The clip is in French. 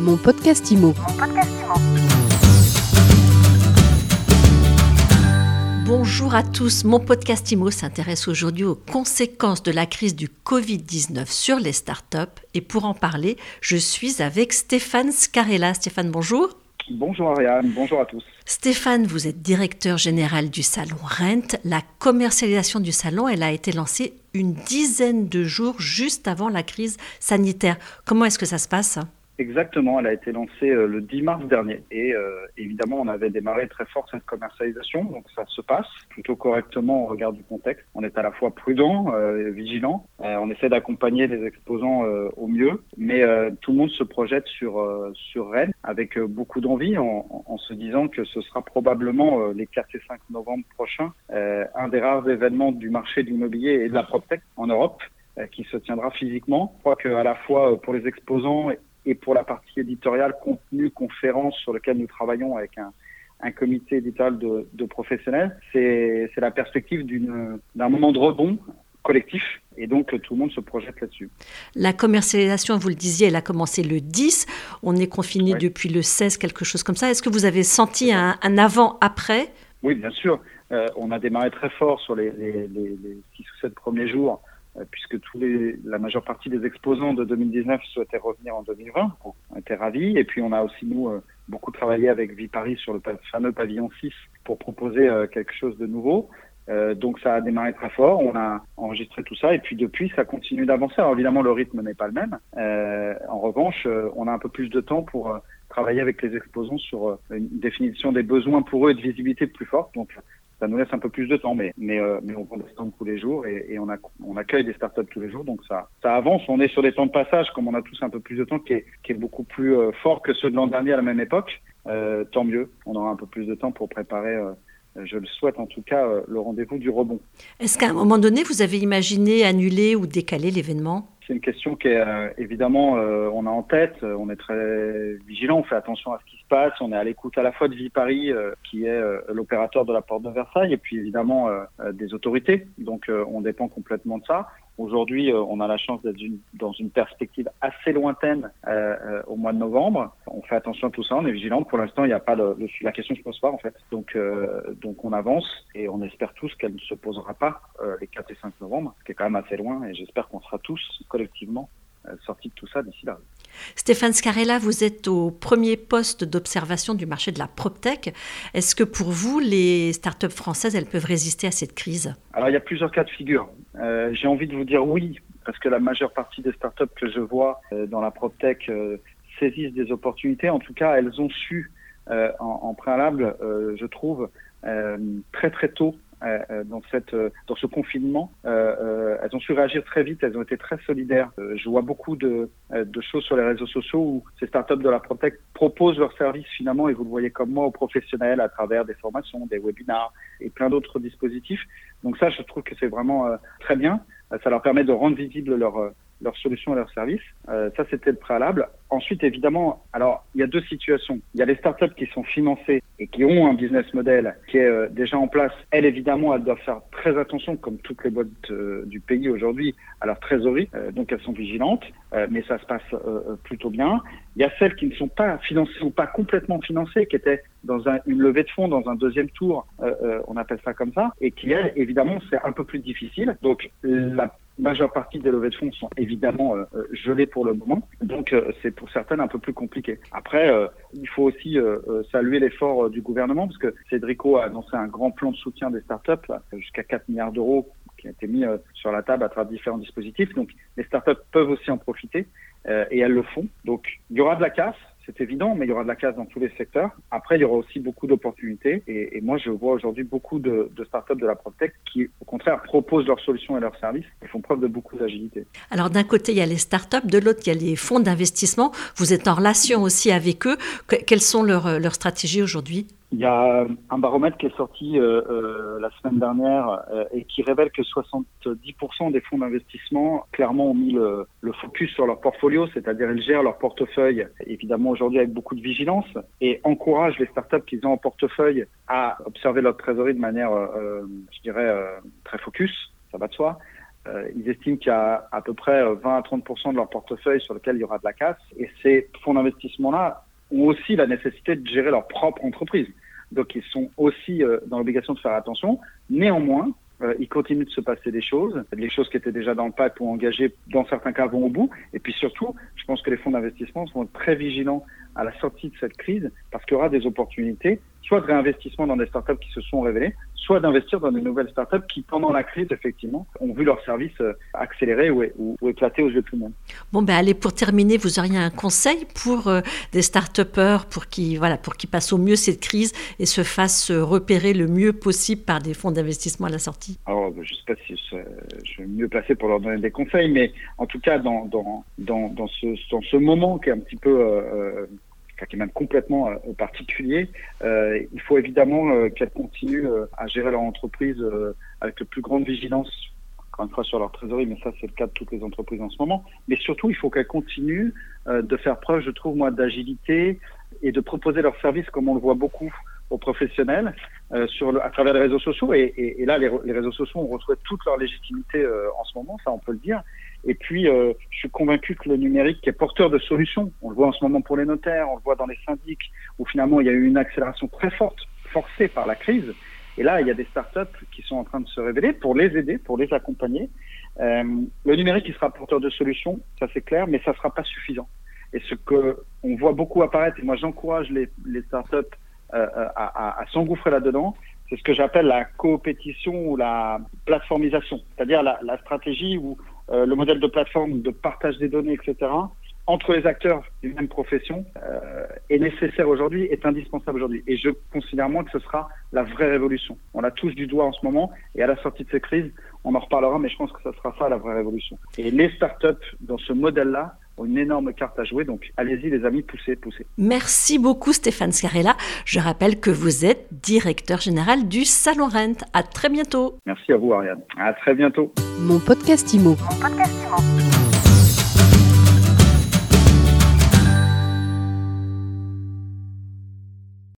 Mon podcast IMO. Bonjour à tous, mon podcast IMO s'intéresse aujourd'hui aux conséquences de la crise du Covid-19 sur les startups et pour en parler, je suis avec Stéphane Scarella. Stéphane, bonjour. Bonjour Ariane, bonjour à tous. Stéphane, vous êtes directeur général du salon Rent. La commercialisation du salon, elle a été lancée une dizaine de jours juste avant la crise sanitaire. Comment est-ce que ça se passe? Exactement, elle a été lancée euh, le 10 mars dernier et euh, évidemment on avait démarré très fort cette commercialisation, donc ça se passe plutôt correctement au regard du contexte. On est à la fois prudent, euh, vigilant, on essaie d'accompagner les exposants au mieux, mais tout le monde se projette sur sur Rennes avec beaucoup d'envie en, en, se disant que ce sera probablement les 4 et 5 novembre prochains un des rares événements du marché de l'immobilier et de la PropTech en Europe qui se tiendra physiquement. Je crois qu'à la fois pour les exposants et pour la partie éditoriale, contenu, conférence sur lequel nous travaillons avec un, un comité éditorial de, de professionnels, c'est la perspective d'un moment de rebond collectif et donc tout le monde se projette là-dessus. La commercialisation, vous le disiez, elle a commencé le 10, on est confiné depuis le 16, quelque chose comme ça. Est-ce que vous avez senti un, un avant-après Oui, bien sûr. Euh, on a démarré très fort sur les, les, les, les 6 ou 7 premiers jours puisque tous les, la majeure partie des exposants de 2019 souhaitaient revenir en 2020. On était ravis. Et puis on a aussi, nous, euh, beaucoup travaillé avec Viparis sur le fameux pavillon 6 pour proposer euh, quelque chose de nouveau. donc ça a démarré très fort, on a enregistré tout ça et puis depuis ça continue d'avancer. Alors évidemment le rythme n'est pas le même. en revanche, on a un peu plus de temps pour travailler avec les exposants sur une définition des besoins pour eux et de visibilité plus forte. Donc ça nous laisse un peu plus de temps, mais mais, euh, mais on prend des stands tous les jours et, et on, a, on accueille des startups tous les jours, donc ça ça avance. On est sur des temps de passage, comme on a tous un peu plus de temps, qui est, qui est beaucoup plus euh, fort que ceux de l'an dernier à la même époque. Euh, tant mieux, on aura un peu plus de temps pour préparer. Je le souhaite en tout cas, le rendez-vous du rebond. Est-ce qu'à un moment donné, vous avez imaginé annuler ou décaler l'événement? C'est une question qui est évidemment on a en tête, on est très vigilant, on fait attention à ce qui se on est à l'écoute à la fois de Viparis euh, qui est l'opérateur de la porte de Versailles et puis évidemment des autorités. Donc on dépend complètement de ça. Aujourd'hui, euh, on a la chance d'être dans une perspective assez lointaine euh, euh, au mois de novembre. On fait attention à tout ça, on est vigilant. Pour l'instant, il n'y a pas de, la question se pose pas en fait. Donc, donc on avance et on espère tous qu'elle ne se posera pas les 4 et 5 novembre, ce qui est quand même assez loin. Et j'espère qu'on sera tous collectivement sortis de tout ça d'ici là. Stéphane Scarella, vous êtes au premier poste d'observation du marché de la PropTech. Est-ce que pour vous, les startups françaises, elles peuvent résister à cette crise? Alors, il y a plusieurs cas de figure. Euh, J'ai envie de vous dire oui, parce que la majeure partie des startups que je vois euh, dans la PropTech euh, saisissent des opportunités. En tout cas, elles ont su, en, en, préalable, je trouve, très très tôt dans, cette, euh, dans ce confinement. elles ont su réagir très vite, elles ont été très solidaires. je vois beaucoup de, de choses sur les réseaux sociaux où ces startups de la ProTech proposent leurs services finalement, et vous le voyez comme moi, aux professionnels à travers des formations, des webinars et plein d'autres dispositifs. Donc ça, je trouve que c'est vraiment très bien. Ça leur permet de rendre visible leur leurs solutions et leurs services. Euh, ça, c'était le préalable. Ensuite, évidemment, alors il y a deux situations. Il y a les startups qui sont financées et qui ont un business model qui est euh, déjà en place. Elles, évidemment, elles doivent faire très attention, comme toutes les boîtes euh, du pays aujourd'hui, à leur trésorerie. Euh, donc, elles sont vigilantes, euh, mais ça se passe plutôt bien. Il y a celles qui ne sont pas financées ou pas complètement financées, qui étaient dans un, une levée de fonds, dans un deuxième tour, on appelle ça comme ça, et qui, elles, évidemment, c'est un peu plus difficile. Donc, la majeure partie des levées de fonds sont évidemment euh, euh, gelées pour le moment, donc euh, c'est pour certaines un peu plus compliqué. Après, il faut aussi saluer l'effort du gouvernement, parce que Cédrico a annoncé un grand plan de soutien des startups, jusqu'à 4 milliards d'euros qui a été mis sur la table à travers différents dispositifs. Donc les startups peuvent aussi en profiter et elles le font. Donc il y aura de la casse, c'est évident, mais il y aura de la casse dans tous les secteurs. Après, il y aura aussi beaucoup d'opportunités. Et, moi, je vois aujourd'hui beaucoup de, startups de la PropTech qui, au contraire, proposent leurs solutions et leurs services et font preuve de beaucoup d'agilité. Alors, d'un côté, il y a les startups, de l'autre, il y a les fonds d'investissement. Vous êtes en relation aussi avec eux. quelles sont leurs stratégies aujourd'hui? Il y a un baromètre qui est sorti euh, euh, la semaine dernière euh, et qui révèle que 70% des fonds d'investissement clairement ont mis le, le focus sur leur portfolio, c'est-à-dire ils gèrent leur portefeuille évidemment aujourd'hui avec beaucoup de vigilance et encouragent les startups qu'ils ont en portefeuille à observer leur trésorerie de manière, euh, je dirais, très focus, ça va de soi. Euh, ils estiment qu'il y a à peu près 20 à 30 de leur portefeuille sur lequel il y aura de la casse. Et ces fonds d'investissement-là ont aussi la nécessité de gérer leur propre entreprise. Donc ils sont aussi euh, dans l'obligation de faire attention. Néanmoins, euh, il continue de se passer des choses. Les choses qui étaient déjà dans le pack ou engagées, dans certains cas, vont au bout. Et puis surtout, je pense que les fonds d'investissement sont très vigilants à la sortie de cette crise parce qu'il y aura des opportunités, soit de réinvestissement dans des startups qui se sont révélées, soit d'investir dans de nouvelles startups qui, pendant la crise, effectivement, ont vu leur service euh, accélérer ou, ou, éclater aux yeux de tout le monde. Bon, ben allez, pour terminer, vous auriez un conseil pour euh, des start-upers pour qu'ils voilà, pour qu'ils passent au mieux cette crise et se fassent repérer le mieux possible par des fonds d'investissement à la sortie? Alors, je ne sais pas si je, suis mieux placé pour leur donner des conseils, mais en tout cas, dans, dans, dans, dans ce, dans ce moment qui est un petit peu... Euh, qui est même complètement euh, particulier. Euh, il faut évidemment euh, qu'elles continuent à gérer leur entreprise avec le plus grande vigilance, encore une fois sur leur trésorerie, mais ça c'est le cas de toutes les entreprises en ce moment. Mais surtout, il faut qu'elles continuent de faire preuve, je trouve moi, d'agilité et de proposer leurs services comme on le voit beaucoup aux professionnels à travers les réseaux sociaux. Et, là, les, réseaux sociaux ont retrouvé toute leur légitimité en ce moment, ça on peut le dire. Et puis, suis convaincu que le numérique est porteur de solutions. On le voit en ce moment pour les notaires, on le voit dans les syndics, où finalement il y a eu une accélération très forte, forcée par la crise. Et là, il y a des startups qui sont en train de se révéler pour les aider, pour les accompagner. Euh, le numérique, il sera porteur de solutions, ça c'est clair, mais ça ne sera pas suffisant. Et ce que on voit beaucoup apparaître, et moi j'encourage les, startups euh, à, à, s'engouffrer là-dedans, c'est ce que j'appelle la coopétition ou la plateformisation, c'est-à-dire la, stratégie où euh, le modèle de plateforme de partage des données, etc., entre les acteurs d'une même profession euh, est nécessaire aujourd'hui, est indispensable aujourd'hui. Et je considère moi que ce sera la vraie révolution. On la touche du doigt en ce moment, et à la sortie de cette crise, on en reparlera, mais je pense que ce sera ça la vraie révolution. Et les startups dans ce modèle-là ont une énorme carte à jouer, donc allez-y les amis, poussez, poussez. Merci beaucoup Stéphane Scarella. Je rappelle que vous êtes directeur général du Salon Rent. À très bientôt. Merci à vous Ariane. À très bientôt. Mon podcast Imo. Mon podcast Imo.